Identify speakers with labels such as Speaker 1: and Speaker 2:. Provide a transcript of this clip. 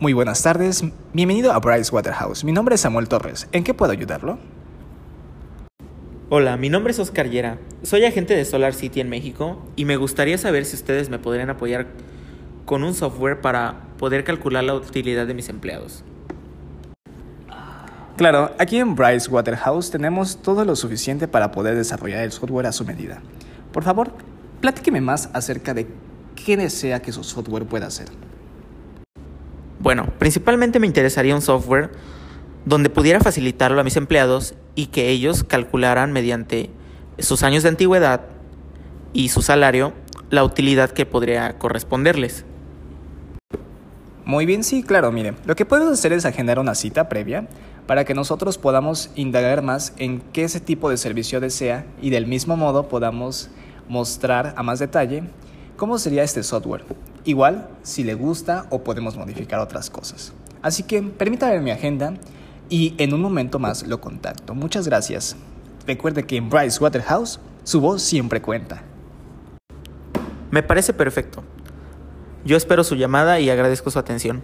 Speaker 1: Muy buenas tardes, bienvenido a Bryce Waterhouse. Mi nombre es Samuel Torres. ¿En qué puedo ayudarlo?
Speaker 2: Hola, mi nombre es Oscar Yera. Soy agente de Solar City en México y me gustaría saber si ustedes me podrían apoyar con un software para poder calcular la utilidad de mis empleados.
Speaker 1: Claro, aquí en Bryce Waterhouse tenemos todo lo suficiente para poder desarrollar el software a su medida. Por favor, platíqueme más acerca de qué desea que su software pueda hacer.
Speaker 2: Bueno, principalmente me interesaría un software donde pudiera facilitarlo a mis empleados y que ellos calcularan mediante sus años de antigüedad y su salario la utilidad que podría corresponderles.
Speaker 1: Muy bien, sí, claro, mire, lo que puedo hacer es agendar una cita previa para que nosotros podamos indagar más en qué ese tipo de servicio desea y del mismo modo podamos mostrar a más detalle cómo sería este software. Igual, si le gusta o podemos modificar otras cosas. Así que permítame mi agenda y en un momento más lo contacto. Muchas gracias. Recuerde que en Bryce Waterhouse su voz siempre cuenta.
Speaker 2: Me parece perfecto. Yo espero su llamada y agradezco su atención.